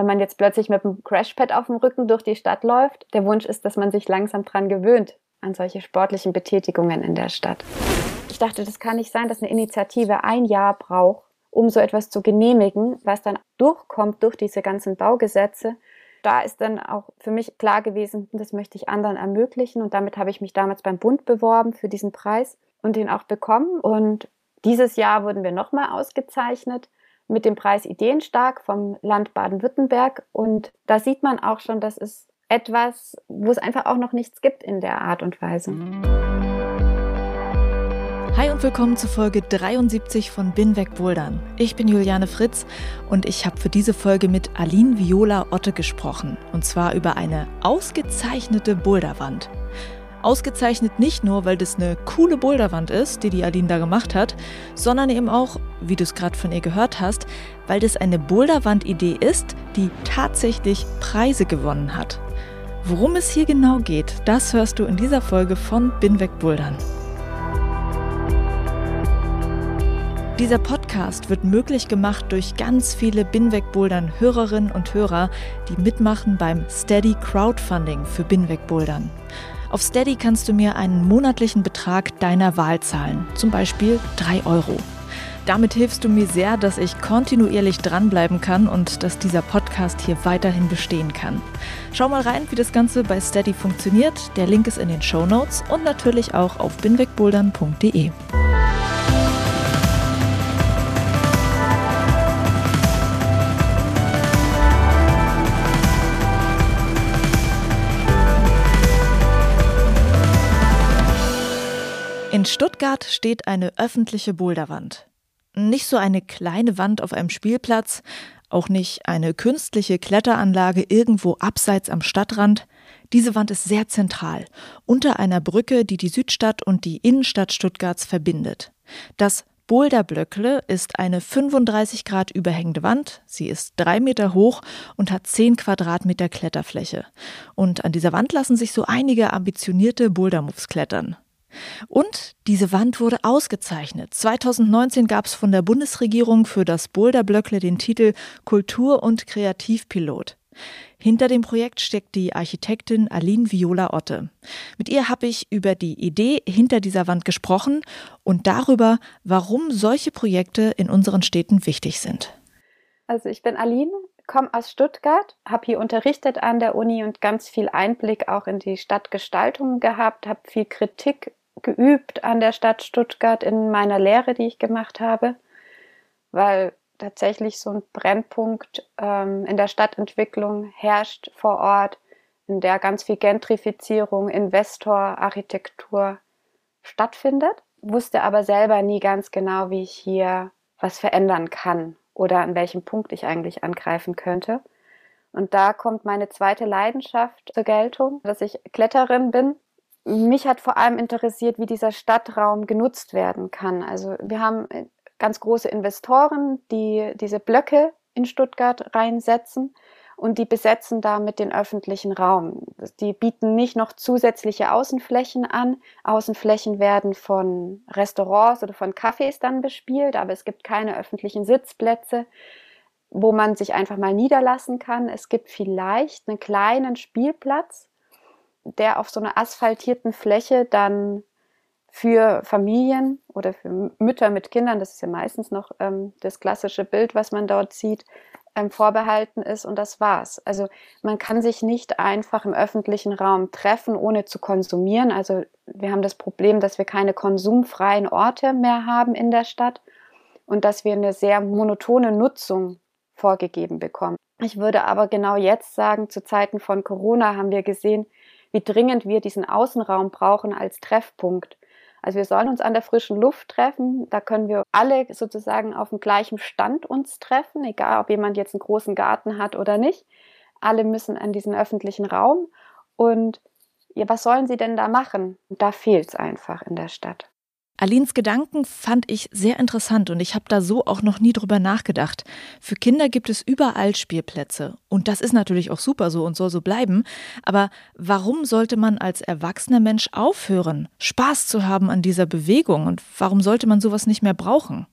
wenn man jetzt plötzlich mit einem Crashpad auf dem Rücken durch die Stadt läuft. Der Wunsch ist, dass man sich langsam dran gewöhnt an solche sportlichen Betätigungen in der Stadt. Ich dachte, das kann nicht sein, dass eine Initiative ein Jahr braucht, um so etwas zu genehmigen, was dann durchkommt durch diese ganzen Baugesetze. Da ist dann auch für mich klar gewesen, das möchte ich anderen ermöglichen und damit habe ich mich damals beim Bund beworben für diesen Preis und den auch bekommen und dieses Jahr wurden wir nochmal ausgezeichnet mit dem Preis Ideenstark vom Land Baden-Württemberg. Und da sieht man auch schon, dass es etwas, wo es einfach auch noch nichts gibt in der Art und Weise. Hi und willkommen zu Folge 73 von Bin weg Bouldern. Ich bin Juliane Fritz und ich habe für diese Folge mit Aline Viola Otte gesprochen. Und zwar über eine ausgezeichnete Boulderwand. Ausgezeichnet nicht nur, weil das eine coole Boulderwand ist, die die Aline da gemacht hat, sondern eben auch, wie du es gerade von ihr gehört hast, weil das eine Boulderwand-Idee ist, die tatsächlich Preise gewonnen hat. Worum es hier genau geht, das hörst du in dieser Folge von Binweg Bouldern. Dieser Podcast wird möglich gemacht durch ganz viele Binweg Bouldern Hörerinnen und Hörer, die mitmachen beim Steady Crowdfunding für Binweg Bouldern. Auf Steady kannst du mir einen monatlichen Betrag deiner Wahl zahlen, zum Beispiel 3 Euro. Damit hilfst du mir sehr, dass ich kontinuierlich dranbleiben kann und dass dieser Podcast hier weiterhin bestehen kann. Schau mal rein, wie das Ganze bei Steady funktioniert. Der Link ist in den Show Notes und natürlich auch auf binwegbouldern.de. In Stuttgart steht eine öffentliche Boulderwand. Nicht so eine kleine Wand auf einem Spielplatz, auch nicht eine künstliche Kletteranlage irgendwo abseits am Stadtrand. Diese Wand ist sehr zentral, unter einer Brücke, die die Südstadt und die Innenstadt Stuttgarts verbindet. Das Boulderblöckle ist eine 35 Grad überhängende Wand. Sie ist drei Meter hoch und hat 10 Quadratmeter Kletterfläche. Und an dieser Wand lassen sich so einige ambitionierte Bouldermoves klettern. Und diese Wand wurde ausgezeichnet. 2019 gab es von der Bundesregierung für das Boulderblöckle den Titel Kultur- und Kreativpilot. Hinter dem Projekt steckt die Architektin Aline Viola Otte. Mit ihr habe ich über die Idee hinter dieser Wand gesprochen und darüber, warum solche Projekte in unseren Städten wichtig sind. Also ich bin Aline, komme aus Stuttgart, habe hier unterrichtet an der Uni und ganz viel Einblick auch in die Stadtgestaltung gehabt, habe viel Kritik geübt an der Stadt Stuttgart in meiner Lehre, die ich gemacht habe, weil tatsächlich so ein Brennpunkt ähm, in der Stadtentwicklung herrscht vor Ort, in der ganz viel Gentrifizierung, Investor, Architektur stattfindet, wusste aber selber nie ganz genau, wie ich hier was verändern kann oder an welchem Punkt ich eigentlich angreifen könnte. Und da kommt meine zweite Leidenschaft zur Geltung, dass ich Kletterin bin mich hat vor allem interessiert, wie dieser Stadtraum genutzt werden kann. Also wir haben äh, ganz große Investoren, die diese Blöcke in Stuttgart reinsetzen und die besetzen damit den öffentlichen Raum. Die bieten nicht noch zusätzliche Außenflächen an. Außenflächen werden von Restaurants oder von Cafés dann bespielt, aber es gibt keine öffentlichen Sitzplätze, wo man sich einfach mal niederlassen kann. Es gibt vielleicht einen kleinen Spielplatz, der auf so einer asphaltierten Fläche dann für Familien oder für Mütter mit Kindern, das ist ja meistens noch ähm, das klassische Bild, was man dort sieht, ähm, vorbehalten ist und das war's. Also man kann sich nicht einfach im öffentlichen Raum treffen, ohne zu konsumieren. Also wir haben das Problem, dass wir keine konsumfreien Orte mehr haben in der Stadt und dass wir eine sehr monotone Nutzung vorgegeben bekommen. Ich würde aber genau jetzt sagen, zu Zeiten von Corona haben wir gesehen, wie dringend wir diesen Außenraum brauchen als Treffpunkt. Also wir sollen uns an der frischen Luft treffen. Da können wir alle sozusagen auf dem gleichen Stand uns treffen, egal ob jemand jetzt einen großen Garten hat oder nicht. Alle müssen an diesen öffentlichen Raum. Und ja, was sollen sie denn da machen? Da fehlt es einfach in der Stadt. Alins Gedanken fand ich sehr interessant und ich habe da so auch noch nie drüber nachgedacht. Für Kinder gibt es überall Spielplätze und das ist natürlich auch super so und soll so bleiben. Aber warum sollte man als erwachsener Mensch aufhören, Spaß zu haben an dieser Bewegung und warum sollte man sowas nicht mehr brauchen?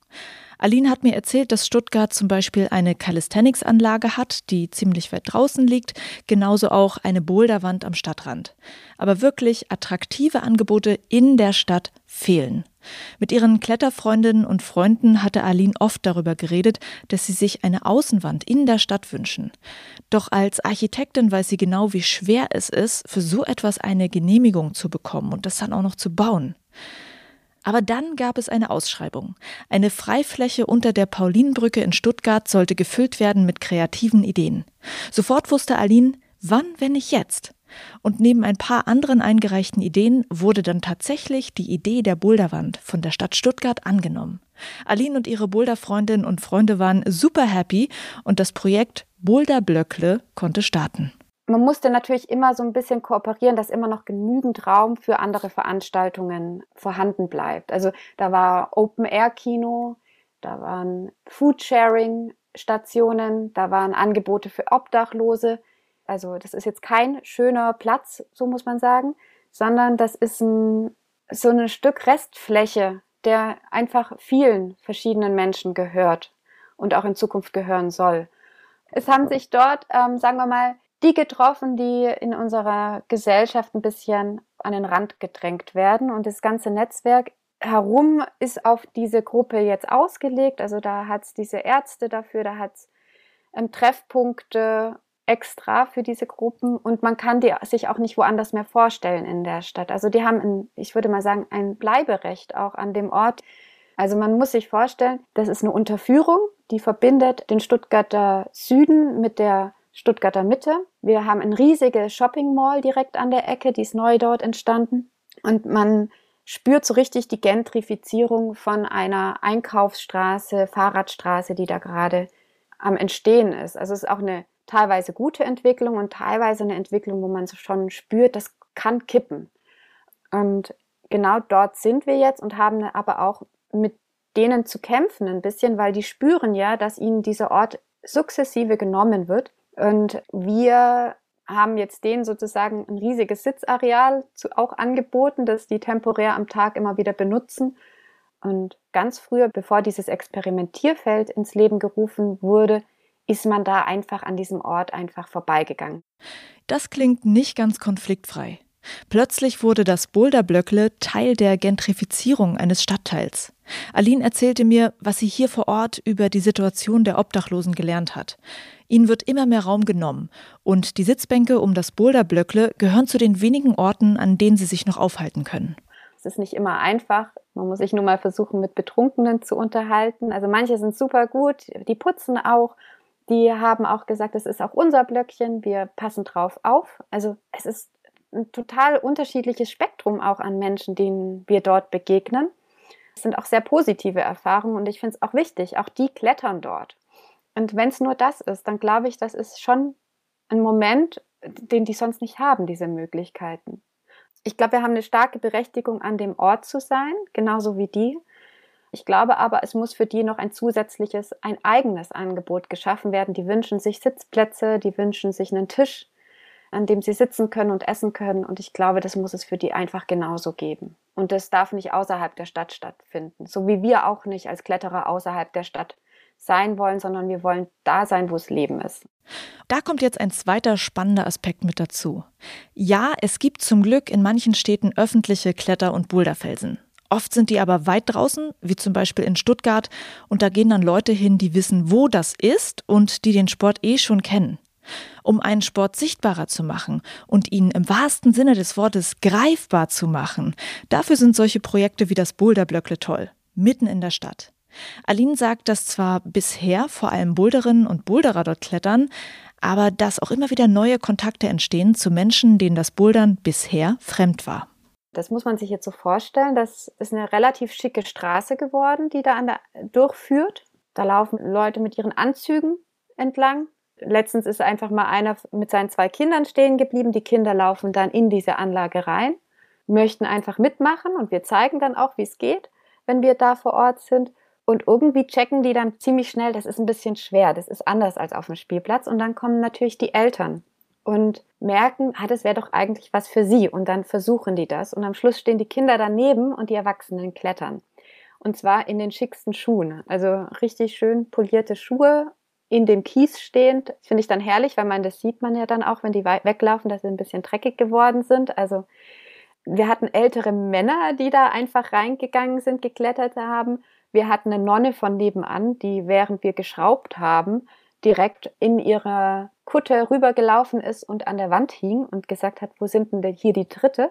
Aline hat mir erzählt, dass Stuttgart zum Beispiel eine Calisthenics-Anlage hat, die ziemlich weit draußen liegt, genauso auch eine Boulderwand am Stadtrand. Aber wirklich attraktive Angebote in der Stadt fehlen. Mit ihren Kletterfreundinnen und Freunden hatte Aline oft darüber geredet, dass sie sich eine Außenwand in der Stadt wünschen. Doch als Architektin weiß sie genau, wie schwer es ist, für so etwas eine Genehmigung zu bekommen und das dann auch noch zu bauen. Aber dann gab es eine Ausschreibung. Eine Freifläche unter der Paulinenbrücke in Stuttgart sollte gefüllt werden mit kreativen Ideen. Sofort wusste Aline, wann, wenn nicht jetzt? Und neben ein paar anderen eingereichten Ideen wurde dann tatsächlich die Idee der Boulderwand von der Stadt Stuttgart angenommen. Aline und ihre Boulderfreundinnen und Freunde waren super happy und das Projekt Boulder Blöckle konnte starten man musste natürlich immer so ein bisschen kooperieren, dass immer noch genügend Raum für andere Veranstaltungen vorhanden bleibt. Also da war Open-Air-Kino, da waren Food-Sharing-Stationen, da waren Angebote für Obdachlose. Also das ist jetzt kein schöner Platz, so muss man sagen, sondern das ist ein, so ein Stück Restfläche, der einfach vielen verschiedenen Menschen gehört und auch in Zukunft gehören soll. Es haben sich dort, ähm, sagen wir mal, die getroffen, die in unserer Gesellschaft ein bisschen an den Rand gedrängt werden. Und das ganze Netzwerk herum ist auf diese Gruppe jetzt ausgelegt. Also da hat es diese Ärzte dafür, da hat es ähm, Treffpunkte extra für diese Gruppen und man kann die sich auch nicht woanders mehr vorstellen in der Stadt. Also die haben, ein, ich würde mal sagen, ein Bleiberecht auch an dem Ort. Also man muss sich vorstellen, das ist eine Unterführung, die verbindet den Stuttgarter Süden mit der Stuttgarter Mitte. Wir haben eine riesige Shopping Mall direkt an der Ecke, die ist neu dort entstanden. Und man spürt so richtig die Gentrifizierung von einer Einkaufsstraße, Fahrradstraße, die da gerade am Entstehen ist. Also es ist auch eine teilweise gute Entwicklung und teilweise eine Entwicklung, wo man schon spürt, das kann kippen. Und genau dort sind wir jetzt und haben aber auch mit denen zu kämpfen ein bisschen, weil die spüren ja, dass ihnen dieser Ort sukzessive genommen wird und wir haben jetzt denen sozusagen ein riesiges Sitzareal zu, auch angeboten, das die temporär am Tag immer wieder benutzen. Und ganz früher, bevor dieses Experimentierfeld ins Leben gerufen wurde, ist man da einfach an diesem Ort einfach vorbeigegangen. Das klingt nicht ganz konfliktfrei. Plötzlich wurde das Boulderblöckle Teil der Gentrifizierung eines Stadtteils. Aline erzählte mir, was sie hier vor Ort über die Situation der Obdachlosen gelernt hat. Ihnen wird immer mehr Raum genommen und die Sitzbänke um das Boulderblöckle gehören zu den wenigen Orten, an denen sie sich noch aufhalten können. Es ist nicht immer einfach. Man muss sich nur mal versuchen, mit Betrunkenen zu unterhalten. Also manche sind super gut, die putzen auch. Die haben auch gesagt, es ist auch unser Blöckchen, wir passen drauf auf. Also es ist ein total unterschiedliches Spektrum auch an Menschen, denen wir dort begegnen. Es sind auch sehr positive Erfahrungen und ich finde es auch wichtig, auch die klettern dort. Und wenn es nur das ist, dann glaube ich, das ist schon ein Moment, den die sonst nicht haben, diese Möglichkeiten. Ich glaube, wir haben eine starke Berechtigung, an dem Ort zu sein, genauso wie die. Ich glaube aber, es muss für die noch ein zusätzliches, ein eigenes Angebot geschaffen werden. Die wünschen sich Sitzplätze, die wünschen sich einen Tisch, an dem sie sitzen können und essen können. Und ich glaube, das muss es für die einfach genauso geben. Und das darf nicht außerhalb der Stadt stattfinden. So wie wir auch nicht als Kletterer außerhalb der Stadt sein wollen, sondern wir wollen da sein, wo es Leben ist. Da kommt jetzt ein zweiter spannender Aspekt mit dazu. Ja, es gibt zum Glück in manchen Städten öffentliche Kletter- und Boulderfelsen. Oft sind die aber weit draußen, wie zum Beispiel in Stuttgart, und da gehen dann Leute hin, die wissen, wo das ist und die den Sport eh schon kennen. Um einen Sport sichtbarer zu machen und ihn im wahrsten Sinne des Wortes greifbar zu machen, dafür sind solche Projekte wie das Boulderblöckle toll, mitten in der Stadt. Aline sagt, dass zwar bisher vor allem Boulderinnen und Boulderer dort klettern, aber dass auch immer wieder neue Kontakte entstehen zu Menschen, denen das Bouldern bisher fremd war. Das muss man sich jetzt so vorstellen. Das ist eine relativ schicke Straße geworden, die da an der, durchführt. Da laufen Leute mit ihren Anzügen entlang. Letztens ist einfach mal einer mit seinen zwei Kindern stehen geblieben. Die Kinder laufen dann in diese Anlage rein, möchten einfach mitmachen und wir zeigen dann auch, wie es geht, wenn wir da vor Ort sind. Und irgendwie checken die dann ziemlich schnell, das ist ein bisschen schwer, das ist anders als auf dem Spielplatz. Und dann kommen natürlich die Eltern und merken, ah, das wäre doch eigentlich was für sie. Und dann versuchen die das. Und am Schluss stehen die Kinder daneben und die Erwachsenen klettern. Und zwar in den schicksten Schuhen. Also richtig schön polierte Schuhe in dem Kies stehend. Finde ich dann herrlich, weil man das sieht man ja dann auch, wenn die weglaufen, dass sie ein bisschen dreckig geworden sind. Also wir hatten ältere Männer, die da einfach reingegangen sind, geklettert haben. Wir hatten eine Nonne von nebenan, die während wir geschraubt haben, direkt in ihrer Kutte rübergelaufen ist und an der Wand hing und gesagt hat, wo sind denn hier die Dritte?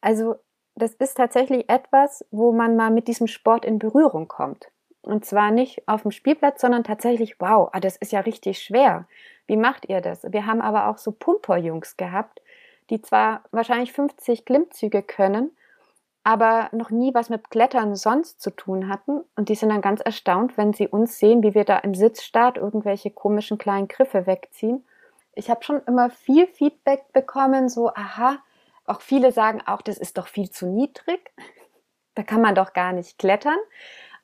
Also das ist tatsächlich etwas, wo man mal mit diesem Sport in Berührung kommt. Und zwar nicht auf dem Spielplatz, sondern tatsächlich, wow, ah, das ist ja richtig schwer. Wie macht ihr das? Wir haben aber auch so Pumperjungs gehabt, die zwar wahrscheinlich 50 Klimmzüge können, aber noch nie was mit Klettern sonst zu tun hatten. Und die sind dann ganz erstaunt, wenn sie uns sehen, wie wir da im Sitzstart irgendwelche komischen kleinen Griffe wegziehen. Ich habe schon immer viel Feedback bekommen, so, aha, auch viele sagen auch, das ist doch viel zu niedrig. Da kann man doch gar nicht klettern.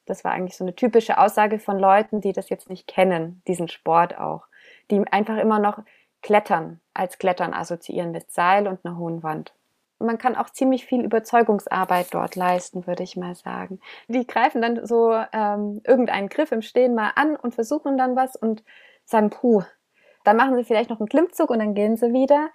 Das war eigentlich so eine typische Aussage von Leuten, die das jetzt nicht kennen, diesen Sport auch. Die einfach immer noch Klettern als Klettern assoziieren mit Seil und einer hohen Wand man kann auch ziemlich viel Überzeugungsarbeit dort leisten, würde ich mal sagen. Die greifen dann so ähm, irgendeinen Griff im Stehen mal an und versuchen dann was und sagen, puh, dann machen sie vielleicht noch einen Klimmzug und dann gehen sie wieder.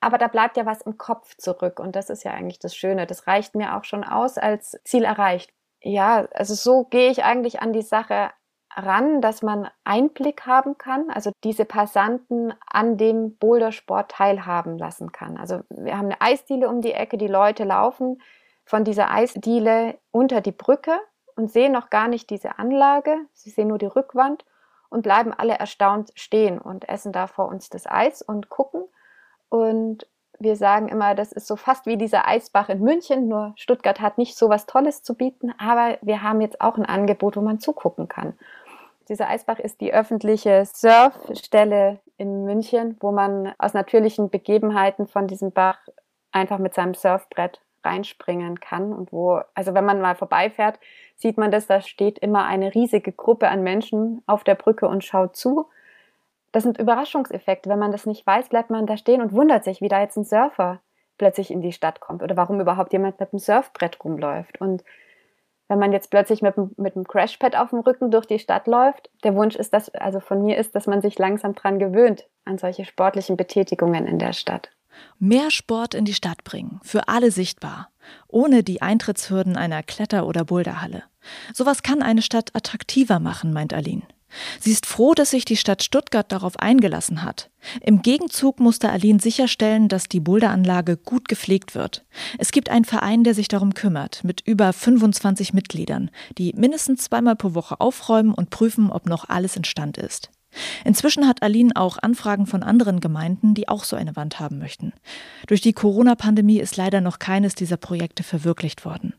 Aber da bleibt ja was im Kopf zurück und das ist ja eigentlich das Schöne. Das reicht mir auch schon aus als Ziel erreicht. Ja, also so gehe ich eigentlich an die Sache ran, dass man Einblick haben kann, also diese Passanten an dem Bouldersport teilhaben lassen kann. Also wir haben eine Eisdiele um die Ecke, die Leute laufen von dieser Eisdiele unter die Brücke und sehen noch gar nicht diese Anlage, sie sehen nur die Rückwand und bleiben alle erstaunt stehen und essen da vor uns das Eis und gucken. Und wir sagen immer, das ist so fast wie dieser Eisbach in München, nur Stuttgart hat nicht so was Tolles zu bieten, aber wir haben jetzt auch ein Angebot, wo man zugucken kann. Dieser Eisbach ist die öffentliche Surfstelle in München, wo man aus natürlichen Begebenheiten von diesem Bach einfach mit seinem Surfbrett reinspringen kann und wo, also wenn man mal vorbeifährt, sieht man das, da steht immer eine riesige Gruppe an Menschen auf der Brücke und schaut zu. Das sind Überraschungseffekte. Wenn man das nicht weiß, bleibt man da stehen und wundert sich, wie da jetzt ein Surfer plötzlich in die Stadt kommt oder warum überhaupt jemand mit dem Surfbrett rumläuft. Und wenn man jetzt plötzlich mit, mit einem Crashpad auf dem Rücken durch die Stadt läuft. Der Wunsch ist, dass, also von mir ist, dass man sich langsam dran gewöhnt an solche sportlichen Betätigungen in der Stadt. Mehr Sport in die Stadt bringen, für alle sichtbar, ohne die Eintrittshürden einer Kletter- oder Boulderhalle. Sowas kann eine Stadt attraktiver machen, meint Aline. Sie ist froh, dass sich die Stadt Stuttgart darauf eingelassen hat. Im Gegenzug musste Aline sicherstellen, dass die Boulderanlage gut gepflegt wird. Es gibt einen Verein, der sich darum kümmert, mit über 25 Mitgliedern, die mindestens zweimal pro Woche aufräumen und prüfen, ob noch alles in Stand ist. Inzwischen hat Aline auch Anfragen von anderen Gemeinden, die auch so eine Wand haben möchten. Durch die Corona-Pandemie ist leider noch keines dieser Projekte verwirklicht worden.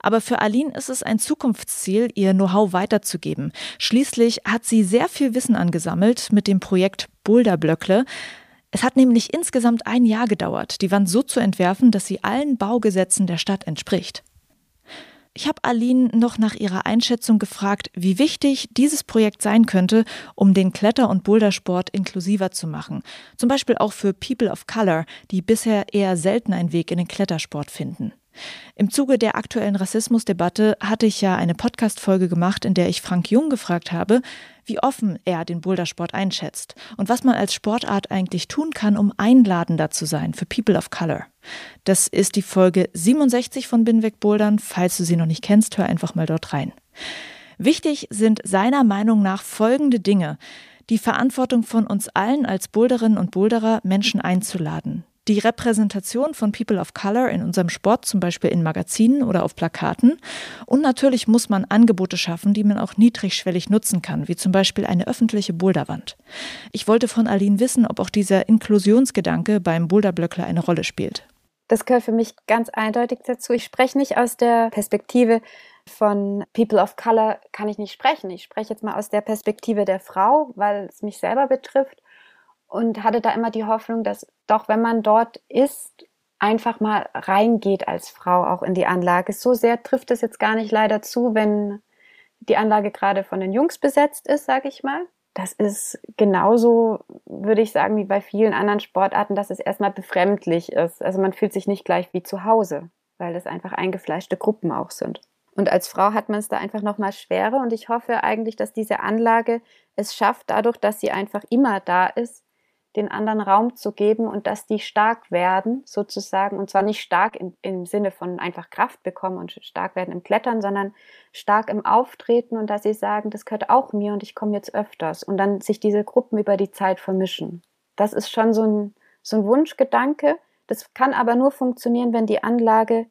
Aber für Aline ist es ein Zukunftsziel, ihr Know-how weiterzugeben. Schließlich hat sie sehr viel Wissen angesammelt mit dem Projekt Boulderblöckle. Es hat nämlich insgesamt ein Jahr gedauert, die Wand so zu entwerfen, dass sie allen Baugesetzen der Stadt entspricht. Ich habe Aline noch nach ihrer Einschätzung gefragt, wie wichtig dieses Projekt sein könnte, um den Kletter- und Bouldersport inklusiver zu machen. Zum Beispiel auch für People of Color, die bisher eher selten einen Weg in den Klettersport finden. Im Zuge der aktuellen Rassismusdebatte hatte ich ja eine Podcast-Folge gemacht, in der ich Frank Jung gefragt habe, wie offen er den Bouldersport einschätzt und was man als Sportart eigentlich tun kann, um einladender zu sein für People of Color. Das ist die Folge 67 von Binweg Bouldern. Falls du sie noch nicht kennst, hör einfach mal dort rein. Wichtig sind seiner Meinung nach folgende Dinge. Die Verantwortung von uns allen als Boulderinnen und Boulderer, Menschen einzuladen die Repräsentation von People of Color in unserem Sport, zum Beispiel in Magazinen oder auf Plakaten. Und natürlich muss man Angebote schaffen, die man auch niedrigschwellig nutzen kann, wie zum Beispiel eine öffentliche Boulderwand. Ich wollte von Aline wissen, ob auch dieser Inklusionsgedanke beim Boulderblöckler eine Rolle spielt. Das gehört für mich ganz eindeutig dazu. Ich spreche nicht aus der Perspektive, Von People of Color kann ich nicht sprechen. Ich spreche jetzt mal aus der Perspektive der Frau, weil es mich selber betrifft und hatte da immer die Hoffnung, dass doch, wenn man dort ist, einfach mal reingeht als Frau auch in die Anlage. So sehr trifft es jetzt gar nicht leider zu, wenn die Anlage gerade von den Jungs besetzt ist, sage ich mal. Das ist genauso, würde ich sagen, wie bei vielen anderen Sportarten, dass es erstmal befremdlich ist. Also man fühlt sich nicht gleich wie zu Hause, weil es einfach eingefleischte Gruppen auch sind. Und als Frau hat man es da einfach noch mal schwerer. Und ich hoffe eigentlich, dass diese Anlage es schafft, dadurch, dass sie einfach immer da ist, den anderen Raum zu geben und dass die stark werden, sozusagen, und zwar nicht stark im, im Sinne von einfach Kraft bekommen und stark werden im Klettern, sondern stark im Auftreten und dass sie sagen, das gehört auch mir und ich komme jetzt öfters und dann sich diese Gruppen über die Zeit vermischen. Das ist schon so ein, so ein Wunschgedanke. Das kann aber nur funktionieren, wenn die Anlage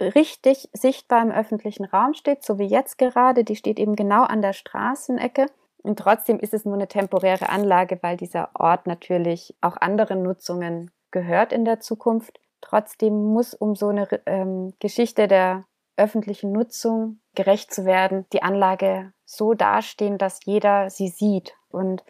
richtig sichtbar im öffentlichen Raum steht, so wie jetzt gerade. Die steht eben genau an der Straßenecke und trotzdem ist es nur eine temporäre Anlage, weil dieser Ort natürlich auch anderen Nutzungen gehört in der Zukunft. Trotzdem muss, um so eine ähm, Geschichte der öffentlichen Nutzung gerecht zu werden, die Anlage so dastehen, dass jeder sie sieht. Und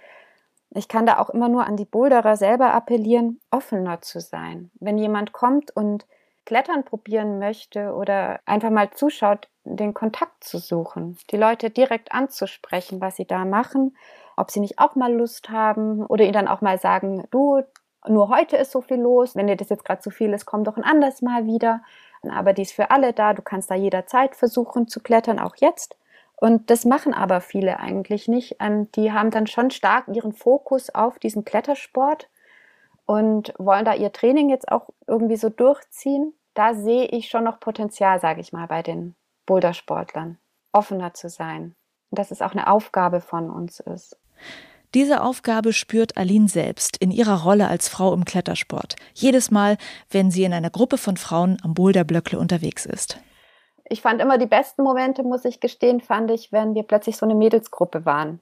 ich kann da auch immer nur an die Boulderer selber appellieren, offener zu sein. Wenn jemand kommt und Klettern probieren möchte oder einfach mal zuschaut, den Kontakt zu suchen, die Leute direkt anzusprechen, was sie da machen, ob sie nicht auch mal Lust haben oder ihnen dann auch mal sagen, du, nur heute ist so viel los, wenn dir das jetzt gerade zu viel ist, komm doch ein anderes Mal wieder. Aber die ist für alle da, du kannst da jederzeit versuchen zu klettern, auch jetzt. Und das machen aber viele eigentlich nicht. Ähm, die haben dann schon stark ihren Fokus auf diesen Klettersport und wollen da ihr Training jetzt auch irgendwie so durchziehen. Da sehe ich schon noch Potenzial, sage ich mal, bei den Bouldersportlern, offener zu sein. Und dass es auch eine Aufgabe von uns ist. Diese Aufgabe spürt Aline selbst in ihrer Rolle als Frau im Klettersport. Jedes Mal, wenn sie in einer Gruppe von Frauen am Boulderblöckle unterwegs ist. Ich fand immer die besten Momente, muss ich gestehen, fand ich, wenn wir plötzlich so eine Mädelsgruppe waren.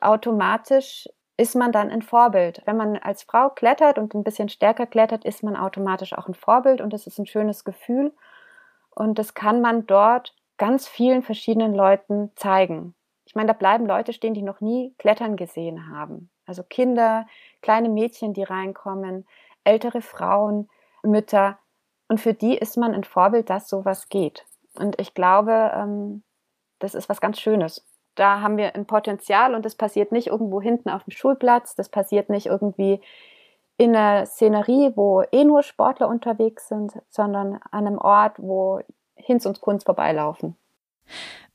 Automatisch ist man dann ein Vorbild. Wenn man als Frau klettert und ein bisschen stärker klettert, ist man automatisch auch ein Vorbild und das ist ein schönes Gefühl. Und das kann man dort ganz vielen verschiedenen Leuten zeigen. Ich meine, da bleiben Leute stehen, die noch nie Klettern gesehen haben. Also Kinder, kleine Mädchen, die reinkommen, ältere Frauen, Mütter. Und für die ist man ein Vorbild, dass sowas geht. Und ich glaube, ähm, das ist was ganz Schönes. Da haben wir ein Potenzial und das passiert nicht irgendwo hinten auf dem Schulplatz, das passiert nicht irgendwie in einer Szenerie, wo eh nur Sportler unterwegs sind, sondern an einem Ort, wo Hinz und Kunst vorbeilaufen.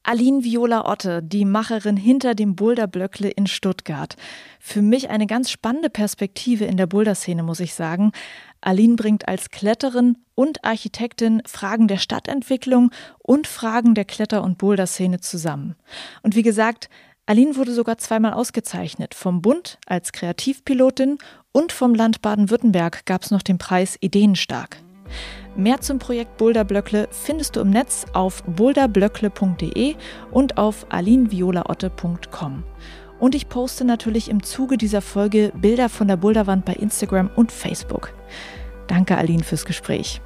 Aline Viola Otte, die Macherin hinter dem Boulderblöckle in Stuttgart. Für mich eine ganz spannende Perspektive in der Boulderszene, muss ich sagen. Aline bringt als Kletterin und Architektin Fragen der Stadtentwicklung und Fragen der Kletter- und Boulderszene zusammen. Und wie gesagt, Aline wurde sogar zweimal ausgezeichnet. Vom Bund als Kreativpilotin und vom Land Baden-Württemberg gab es noch den Preis Ideenstark. Mehr zum Projekt Boulderblöckle findest du im Netz auf boulderblöckle.de und auf alinviolaotte.com. Und ich poste natürlich im Zuge dieser Folge Bilder von der Boulderwand bei Instagram und Facebook. Danke, Aline, fürs Gespräch.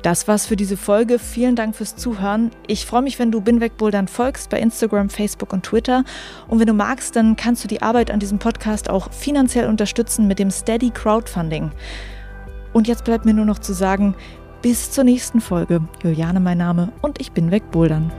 Das war's für diese Folge. Vielen Dank fürs Zuhören. Ich freue mich, wenn du Binweg Bouldern folgst bei Instagram, Facebook und Twitter. Und wenn du magst, dann kannst du die Arbeit an diesem Podcast auch finanziell unterstützen mit dem Steady Crowdfunding. Und jetzt bleibt mir nur noch zu sagen, bis zur nächsten Folge. Juliane mein Name und ich bin weg bouldern.